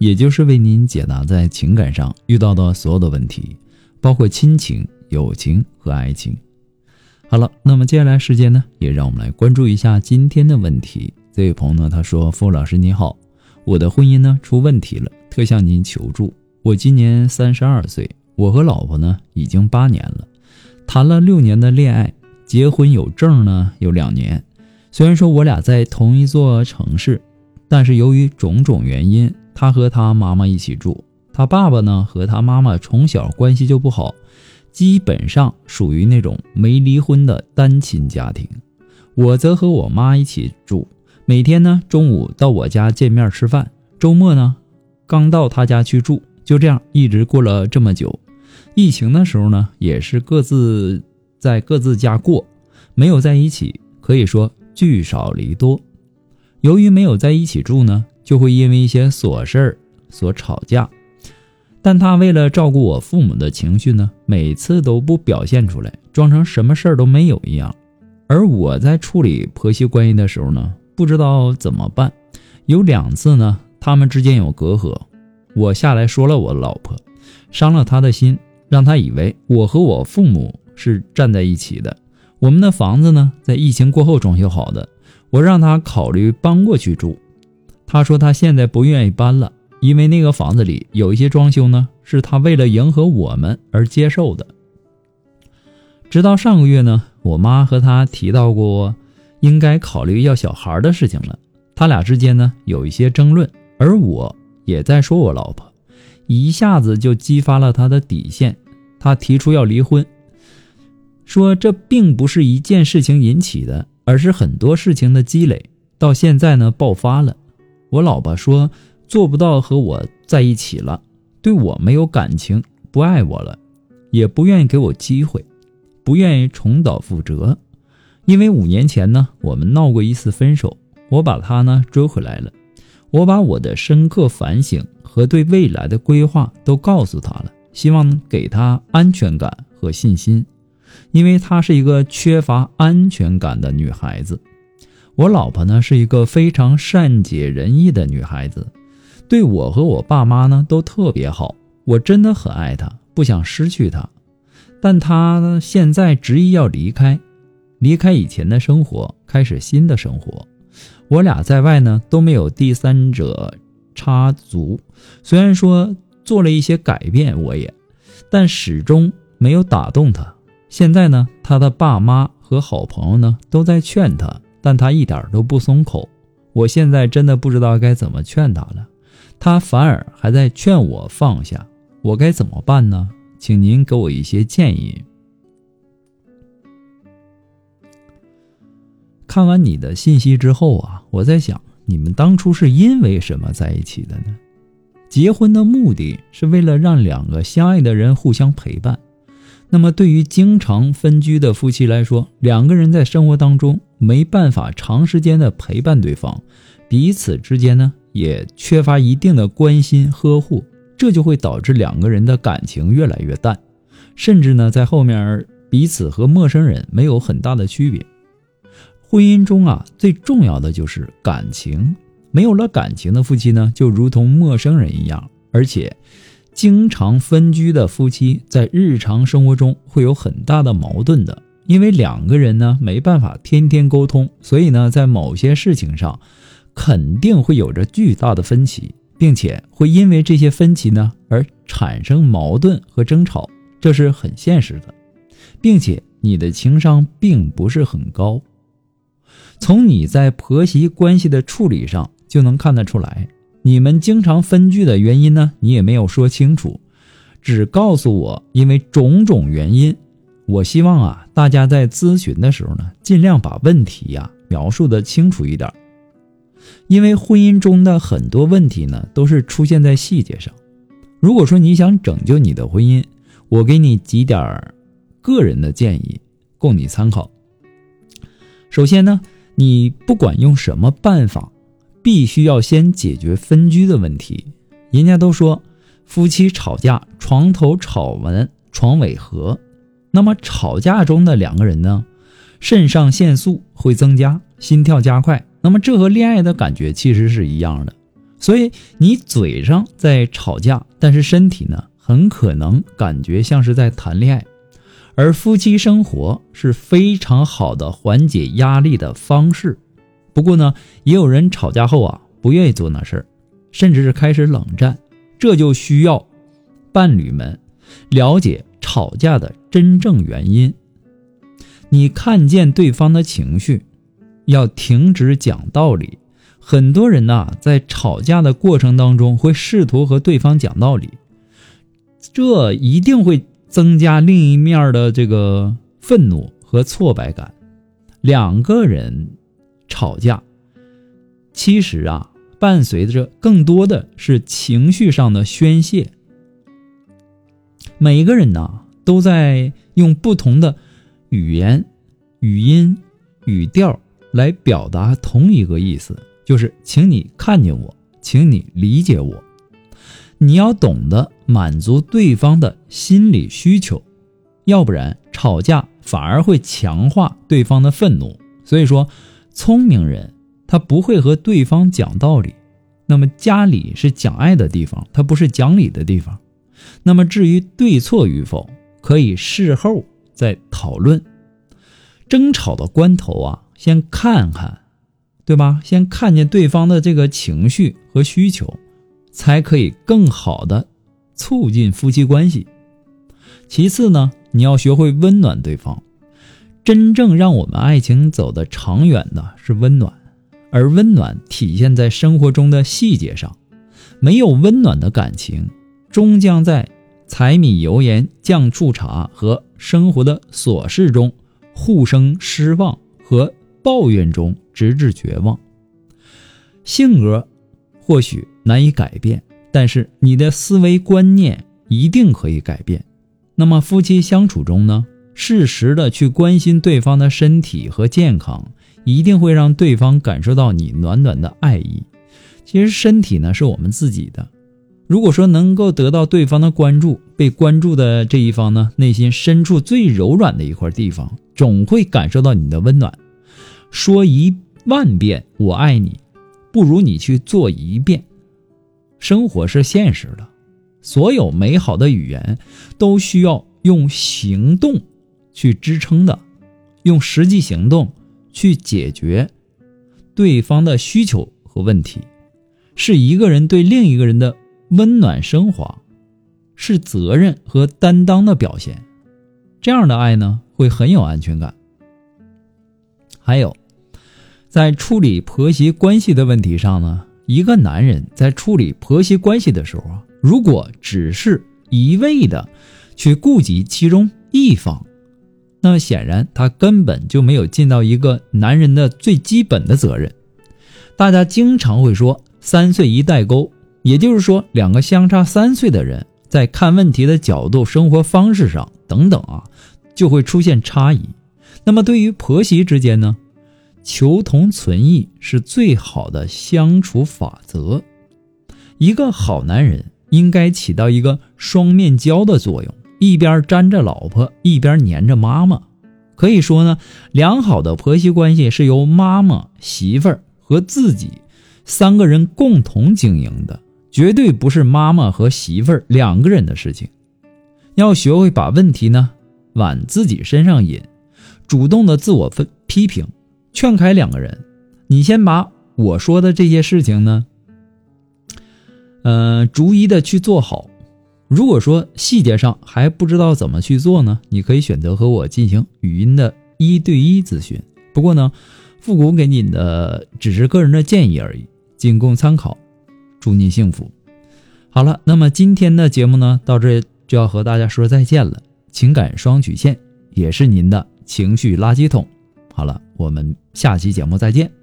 也就是为您解答在情感上遇到的所有的问题，包括亲情、友情和爱情。好了，那么接下来时间呢，也让我们来关注一下今天的问题。这位朋友呢，他说：“付老师你好，我的婚姻呢出问题了，特向您求助。我今年三十二岁，我和老婆呢已经八年了，谈了六年的恋爱，结婚有证呢有两年。虽然说我俩在同一座城市，但是由于种种原因。”他和他妈妈一起住，他爸爸呢和他妈妈从小关系就不好，基本上属于那种没离婚的单亲家庭。我则和我妈一起住，每天呢中午到我家见面吃饭，周末呢刚到他家去住，就这样一直过了这么久。疫情的时候呢也是各自在各自家过，没有在一起，可以说聚少离多。由于没有在一起住呢。就会因为一些琐事儿所吵架，但他为了照顾我父母的情绪呢，每次都不表现出来，装成什么事儿都没有一样。而我在处理婆媳关系的时候呢，不知道怎么办。有两次呢，他们之间有隔阂，我下来说了我老婆，伤了他的心，让他以为我和我父母是站在一起的。我们的房子呢，在疫情过后装修好的，我让他考虑搬过去住。他说他现在不愿意搬了，因为那个房子里有一些装修呢，是他为了迎合我们而接受的。直到上个月呢，我妈和他提到过应该考虑要小孩的事情了，他俩之间呢有一些争论，而我也在说我老婆，一下子就激发了他的底线，他提出要离婚，说这并不是一件事情引起的，而是很多事情的积累，到现在呢爆发了。我老婆说做不到和我在一起了，对我没有感情，不爱我了，也不愿意给我机会，不愿意重蹈覆辙。因为五年前呢，我们闹过一次分手，我把她呢追回来了。我把我的深刻反省和对未来的规划都告诉她了，希望给她安全感和信心，因为她是一个缺乏安全感的女孩子。我老婆呢是一个非常善解人意的女孩子，对我和我爸妈呢都特别好，我真的很爱她，不想失去她。但她现在执意要离开，离开以前的生活，开始新的生活。我俩在外呢都没有第三者插足，虽然说做了一些改变，我也，但始终没有打动她。现在呢，她的爸妈和好朋友呢都在劝她。但他一点都不松口，我现在真的不知道该怎么劝他了，他反而还在劝我放下，我该怎么办呢？请您给我一些建议。看完你的信息之后啊，我在想，你们当初是因为什么在一起的呢？结婚的目的是为了让两个相爱的人互相陪伴。那么，对于经常分居的夫妻来说，两个人在生活当中没办法长时间的陪伴对方，彼此之间呢也缺乏一定的关心呵护，这就会导致两个人的感情越来越淡，甚至呢在后面彼此和陌生人没有很大的区别。婚姻中啊，最重要的就是感情，没有了感情的夫妻呢，就如同陌生人一样，而且。经常分居的夫妻在日常生活中会有很大的矛盾的，因为两个人呢没办法天天沟通，所以呢在某些事情上肯定会有着巨大的分歧，并且会因为这些分歧呢而产生矛盾和争吵，这是很现实的，并且你的情商并不是很高，从你在婆媳关系的处理上就能看得出来。你们经常分居的原因呢？你也没有说清楚，只告诉我因为种种原因。我希望啊，大家在咨询的时候呢，尽量把问题呀描述的清楚一点。因为婚姻中的很多问题呢，都是出现在细节上。如果说你想拯救你的婚姻，我给你几点个人的建议，供你参考。首先呢，你不管用什么办法，必须要先解决分居的问题。人家都说，夫妻吵架，床头吵完床尾和。那么吵架中的两个人呢，肾上腺素会增加，心跳加快。那么这和恋爱的感觉其实是一样的。所以你嘴上在吵架，但是身体呢，很可能感觉像是在谈恋爱。而夫妻生活是非常好的缓解压力的方式。不过呢，也有人吵架后啊，不愿意做那事儿，甚至是开始冷战。这就需要伴侣们了解吵架的真正原因。你看见对方的情绪，要停止讲道理。很多人呐，在吵架的过程当中，会试图和对方讲道理，这一定会增加另一面的这个愤怒和挫败感。两个人吵架，其实啊，伴随着更多的是情绪上的宣泄。每个人呐，都在用不同的语言、语音、语调来表达同一个意思。就是请你看见我，请你理解我，你要懂得满足对方的心理需求，要不然吵架反而会强化对方的愤怒。所以说，聪明人他不会和对方讲道理。那么家里是讲爱的地方，他不是讲理的地方。那么至于对错与否，可以事后再讨论。争吵的关头啊，先看看。对吧？先看见对方的这个情绪和需求，才可以更好的促进夫妻关系。其次呢，你要学会温暖对方。真正让我们爱情走得长远的是温暖，而温暖体现在生活中的细节上。没有温暖的感情，终将在柴米油盐酱醋茶和生活的琐事中互生失望和抱怨中。直至绝望。性格或许难以改变，但是你的思维观念一定可以改变。那么夫妻相处中呢，适时的去关心对方的身体和健康，一定会让对方感受到你暖暖的爱意。其实身体呢是我们自己的，如果说能够得到对方的关注，被关注的这一方呢，内心深处最柔软的一块地方，总会感受到你的温暖。说一。万遍我爱你，不如你去做一遍。生活是现实的，所有美好的语言都需要用行动去支撑的，用实际行动去解决对方的需求和问题，是一个人对另一个人的温暖升华，是责任和担当的表现。这样的爱呢，会很有安全感。还有。在处理婆媳关系的问题上呢，一个男人在处理婆媳关系的时候啊，如果只是一味的去顾及其中一方，那么显然他根本就没有尽到一个男人的最基本的责任。大家经常会说“三岁一代沟”，也就是说，两个相差三岁的人在看问题的角度、生活方式上等等啊，就会出现差异。那么对于婆媳之间呢？求同存异是最好的相处法则。一个好男人应该起到一个双面胶的作用，一边粘着老婆，一边粘着妈妈。可以说呢，良好的婆媳关系是由妈妈、媳妇儿和自己三个人共同经营的，绝对不是妈妈和媳妇儿两个人的事情。要学会把问题呢往自己身上引，主动的自我分批评。劝开两个人，你先把我说的这些事情呢，呃，逐一的去做好。如果说细节上还不知道怎么去做呢，你可以选择和我进行语音的一对一咨询。不过呢，复古给你的只是个人的建议而已，仅供参考。祝您幸福。好了，那么今天的节目呢，到这就要和大家说再见了。情感双曲线也是您的情绪垃圾桶。好了，我们下期节目再见。